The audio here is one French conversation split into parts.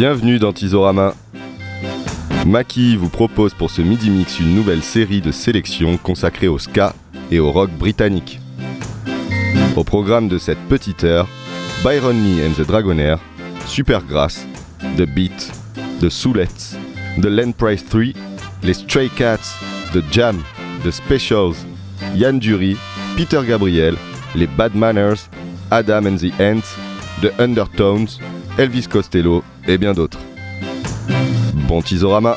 Bienvenue dans Tizorama. Maki vous propose pour ce midi mix une nouvelle série de sélections consacrée au ska et au rock britannique. Au programme de cette petite heure, Byron Lee and the Dragonair, Supergrass, The Beat, The Soulettes, The Land Price 3, les Stray Cats, The Jam, The Specials, Yann Dury, Peter Gabriel, les Bad Manners, Adam and the Ants, The Undertones, Elvis Costello et bien d'autres. Bon Tizorama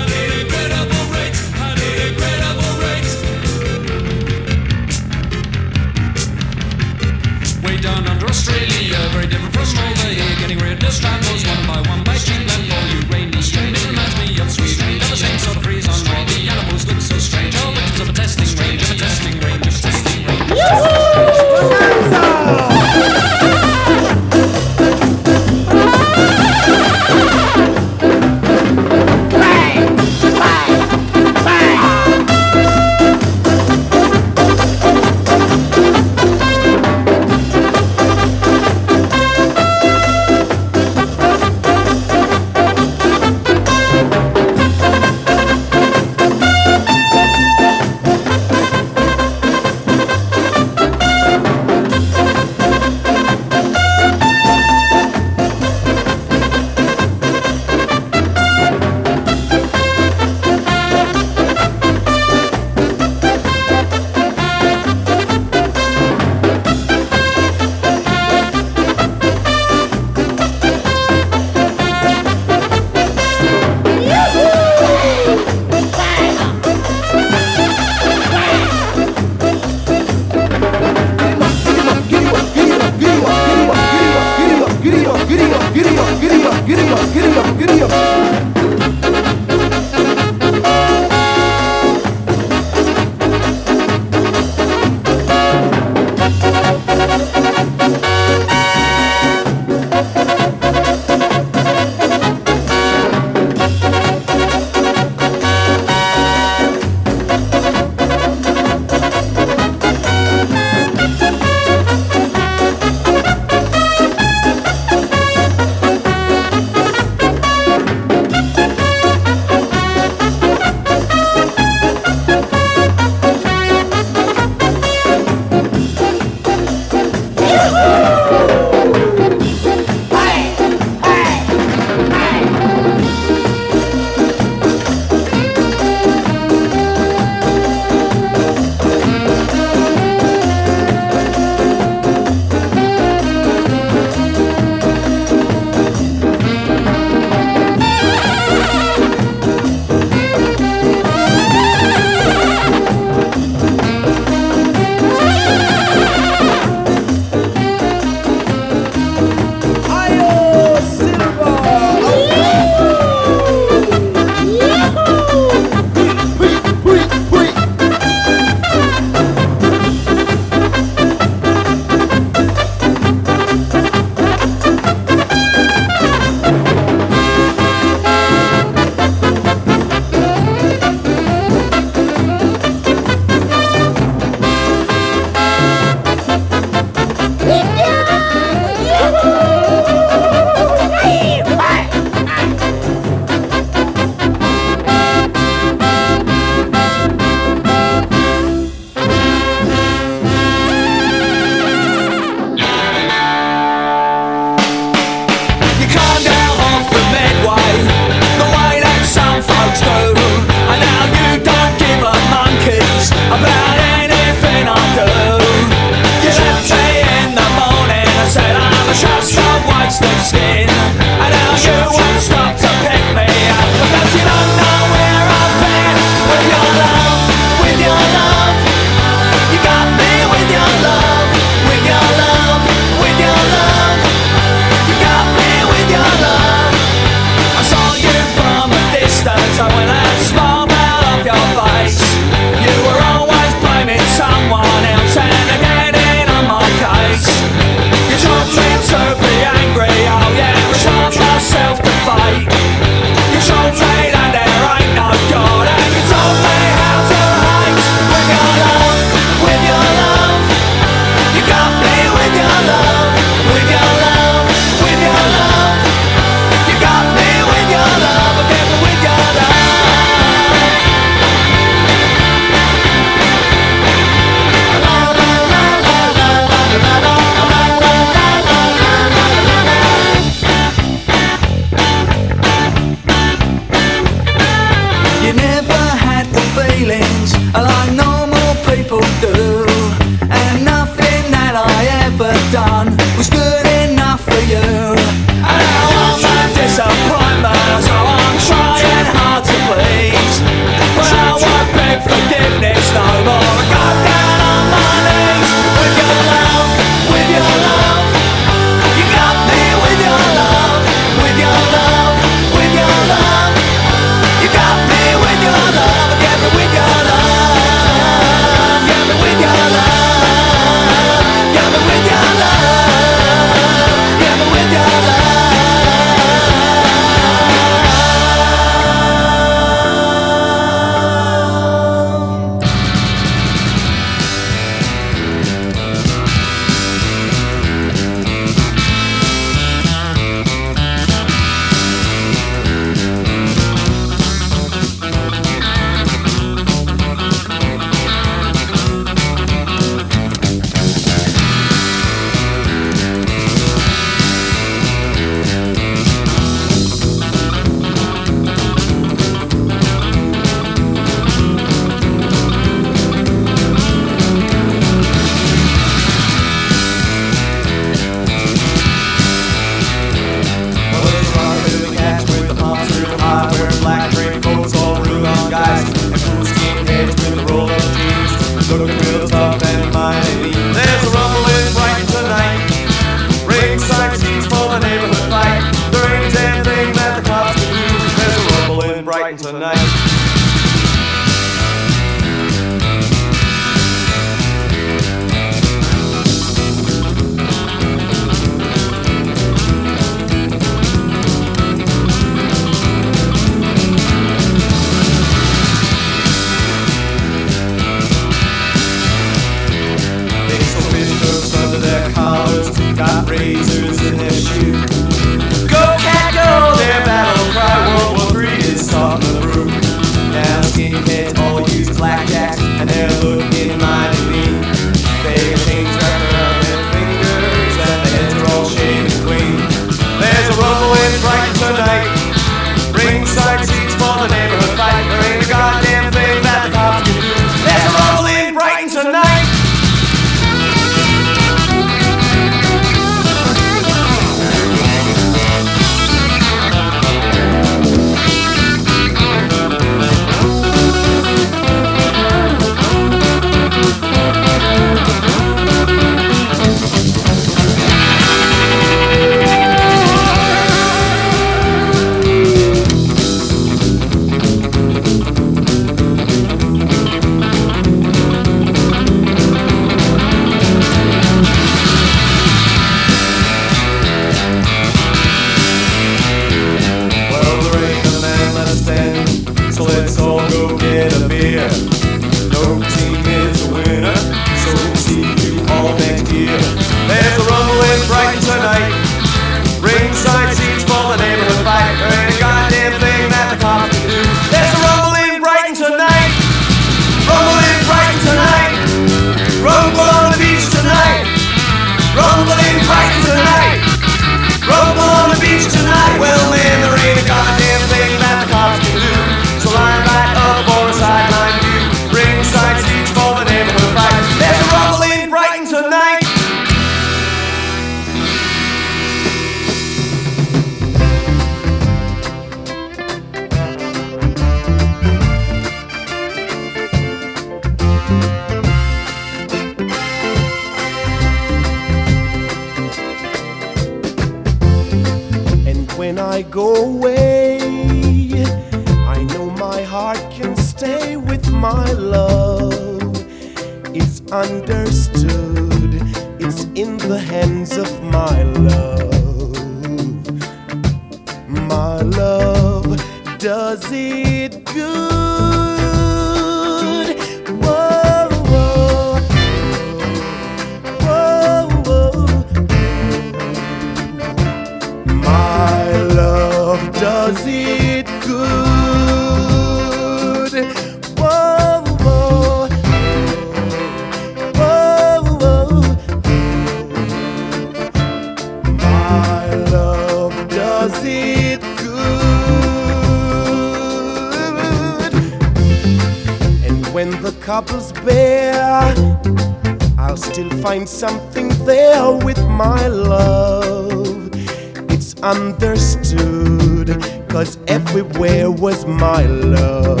cause everywhere was my love.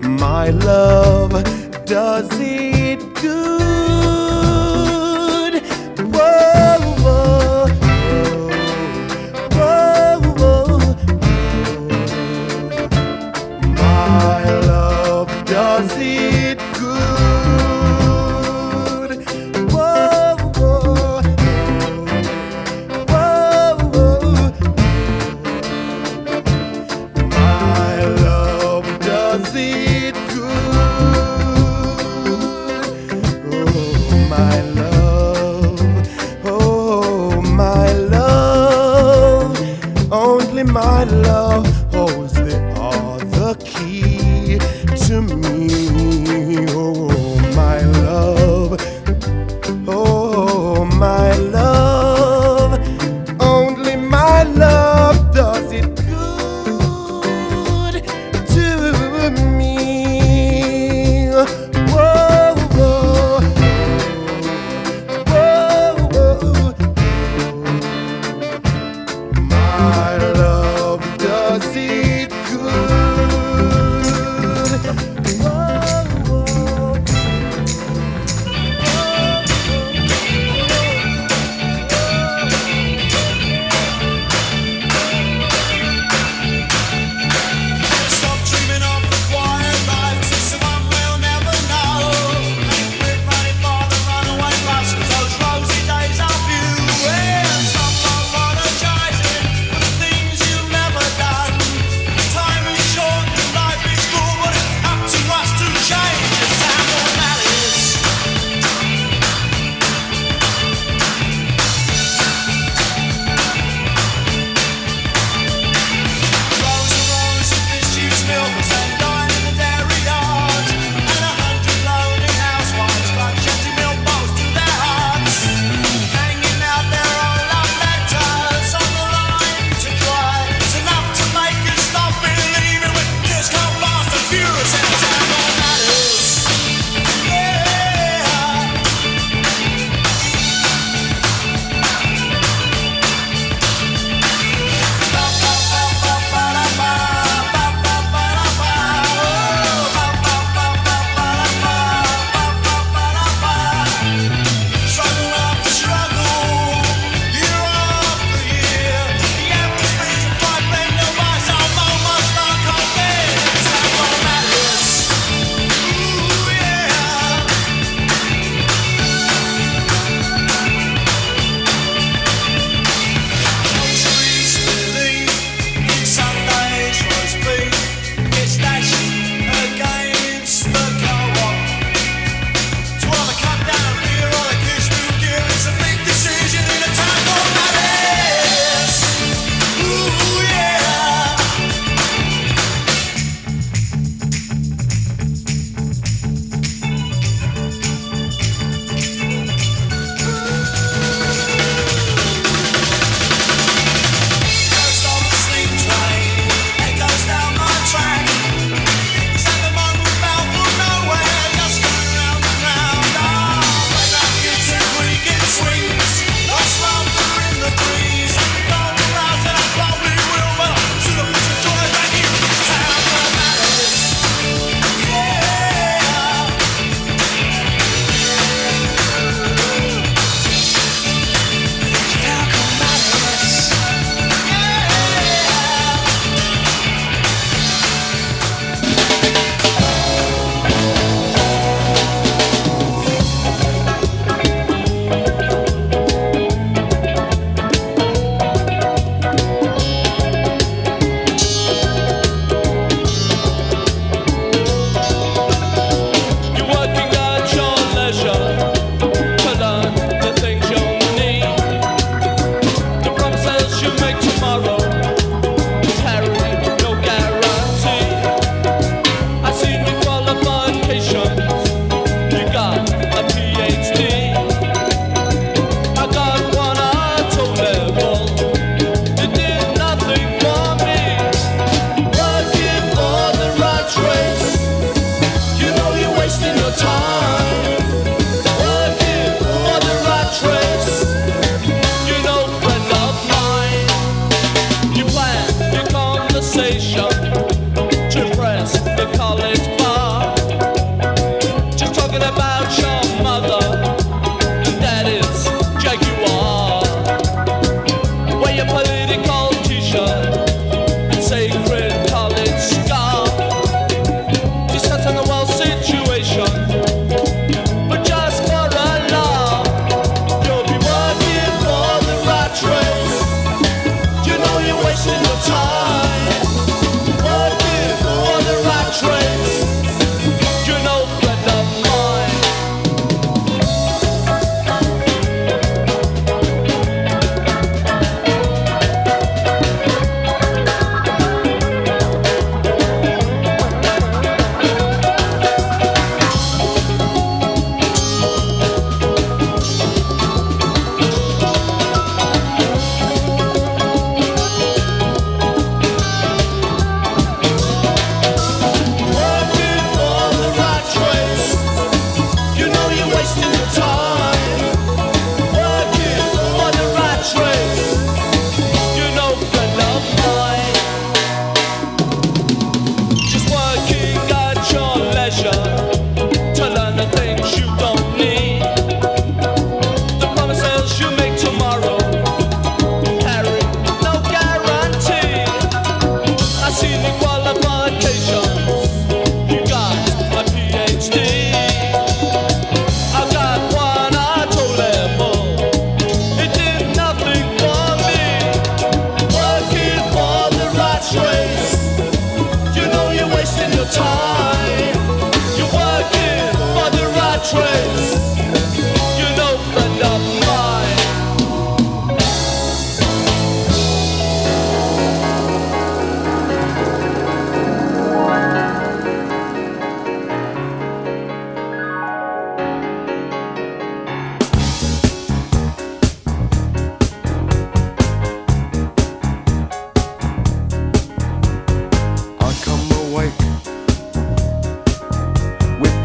My love does it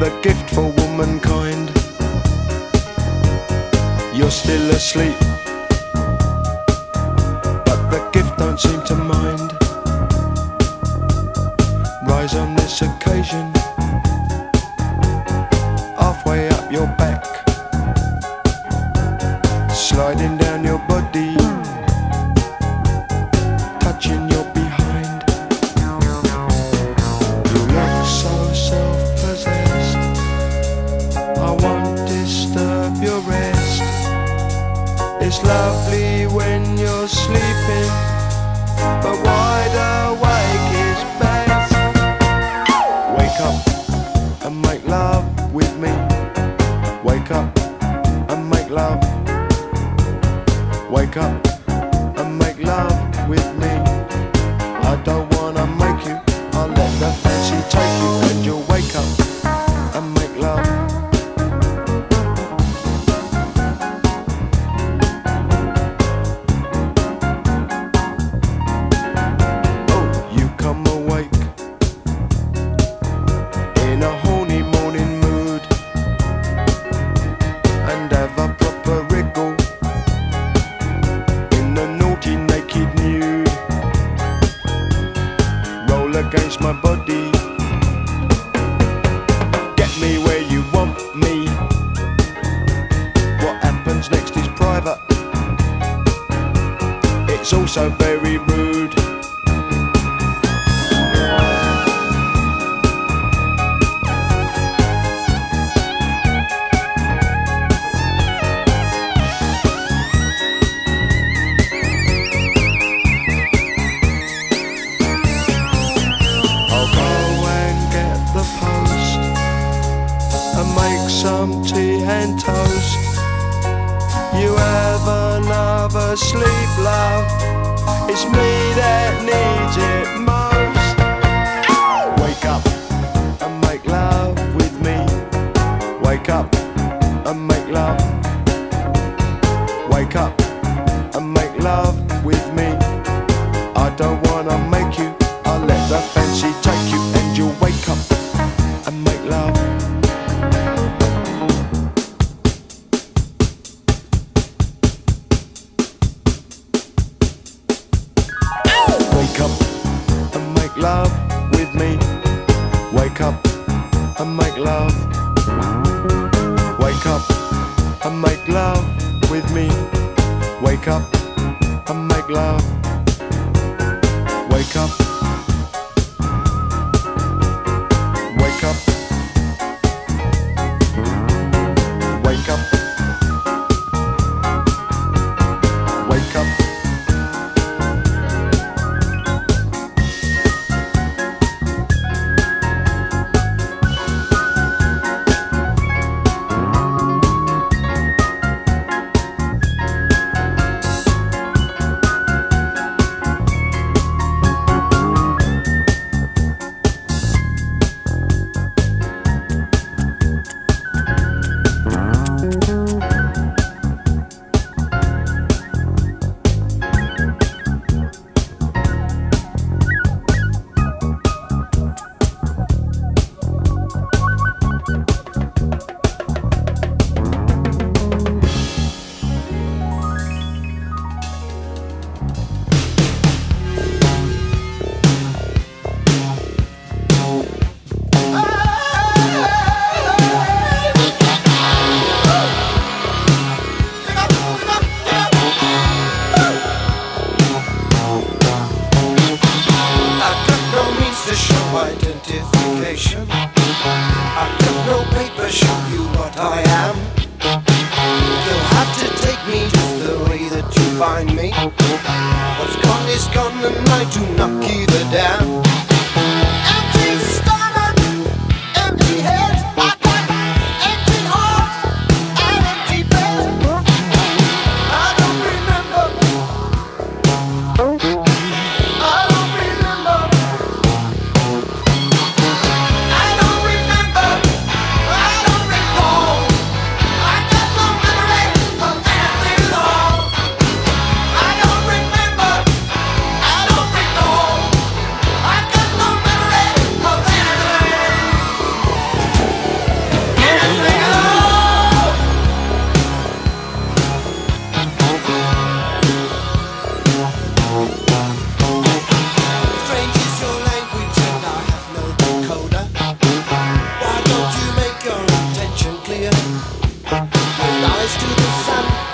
the gift for womankind. You're still asleep, Dollars to the sun.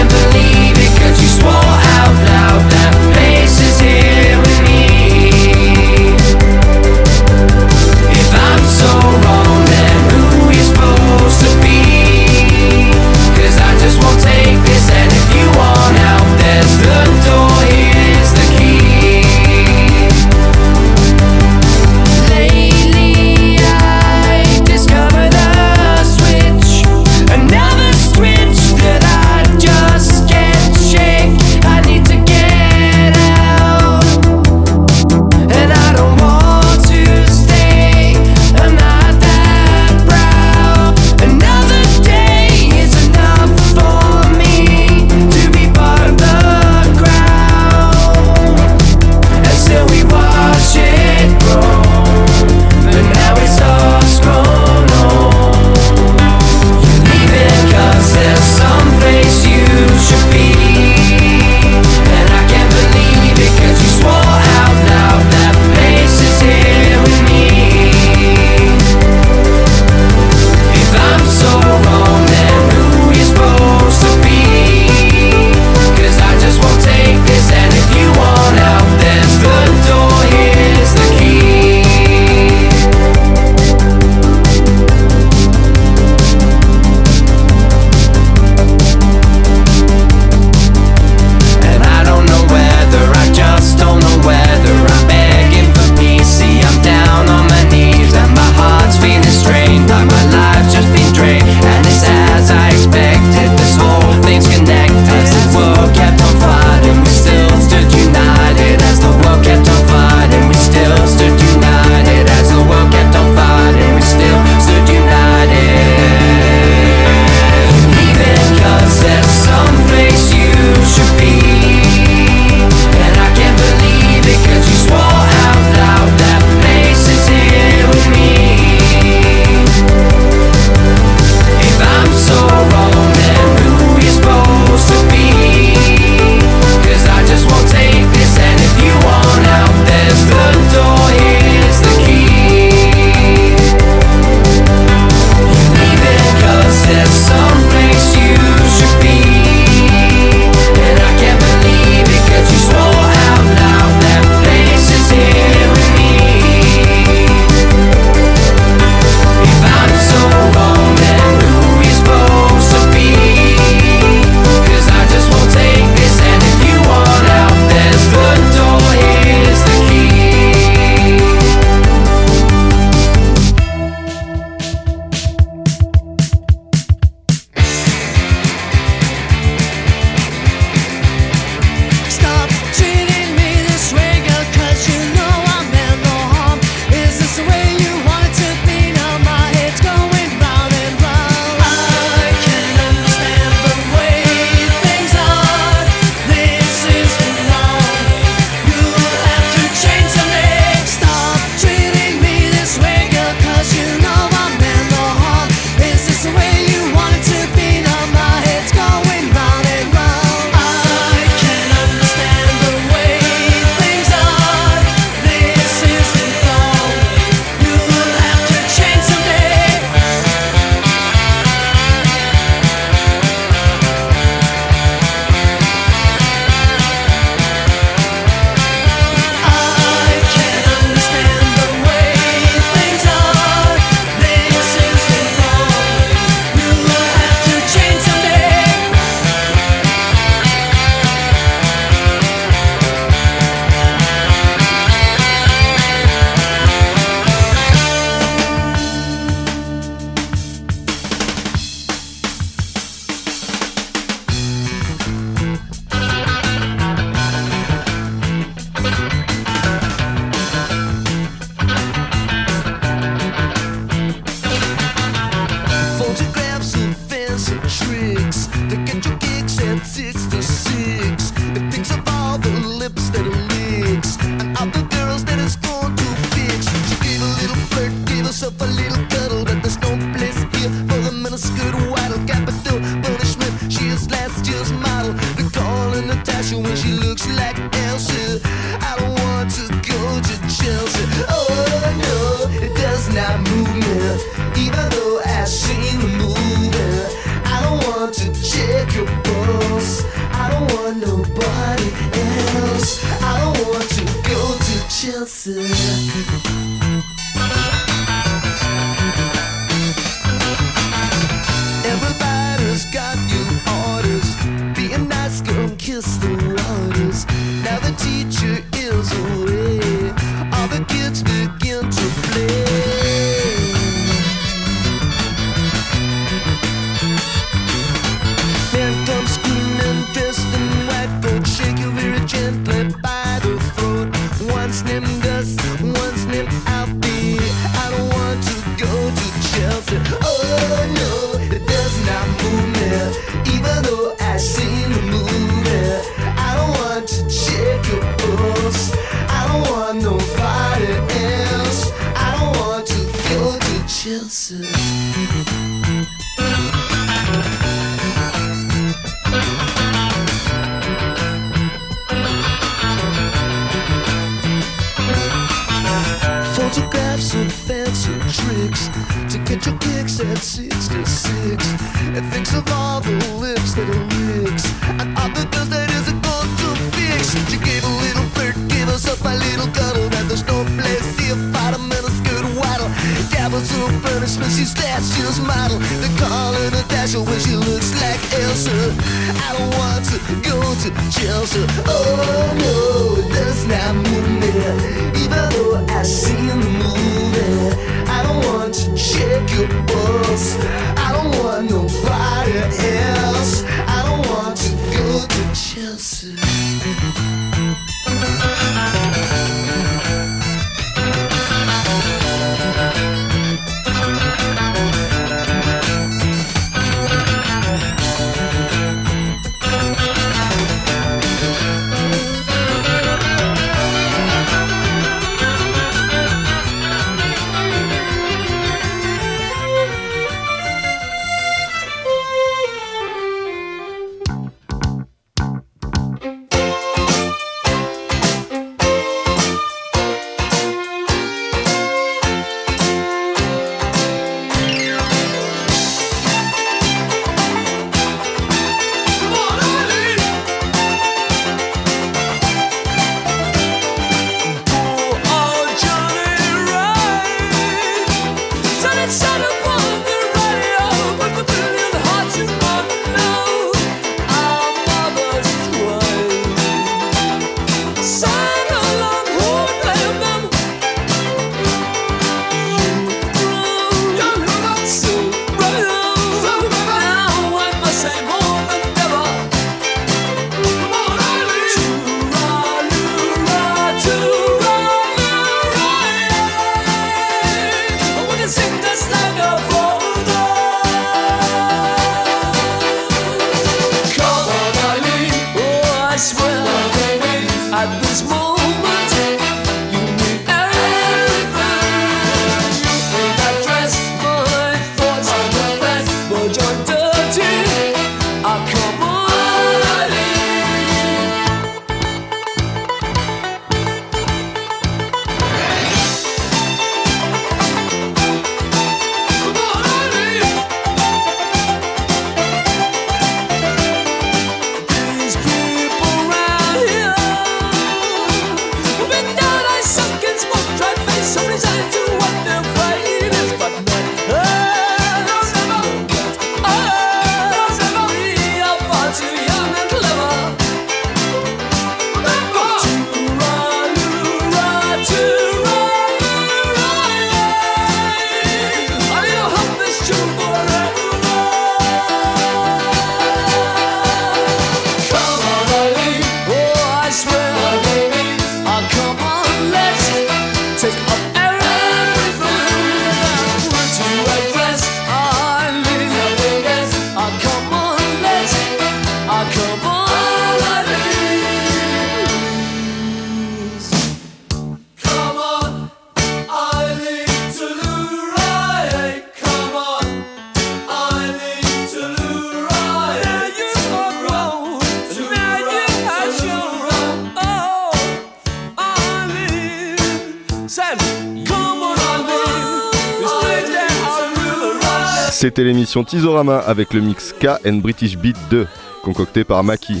C'était l'émission Tizorama avec le mix K and British Beat 2, concocté par Maki.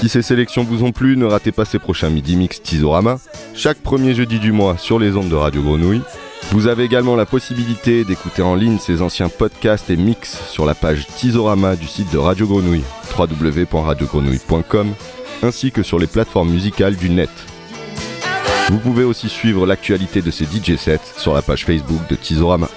Si ces sélections vous ont plu, ne ratez pas ces prochains midi mix Tizorama, chaque premier jeudi du mois sur les ondes de Radio Grenouille. Vous avez également la possibilité d'écouter en ligne ces anciens podcasts et mix sur la page Tizorama du site de Radio Grenouille, www.radiogrenouille.com, ainsi que sur les plateformes musicales du net. Vous pouvez aussi suivre l'actualité de ces DJ sets sur la page Facebook de Tizorama.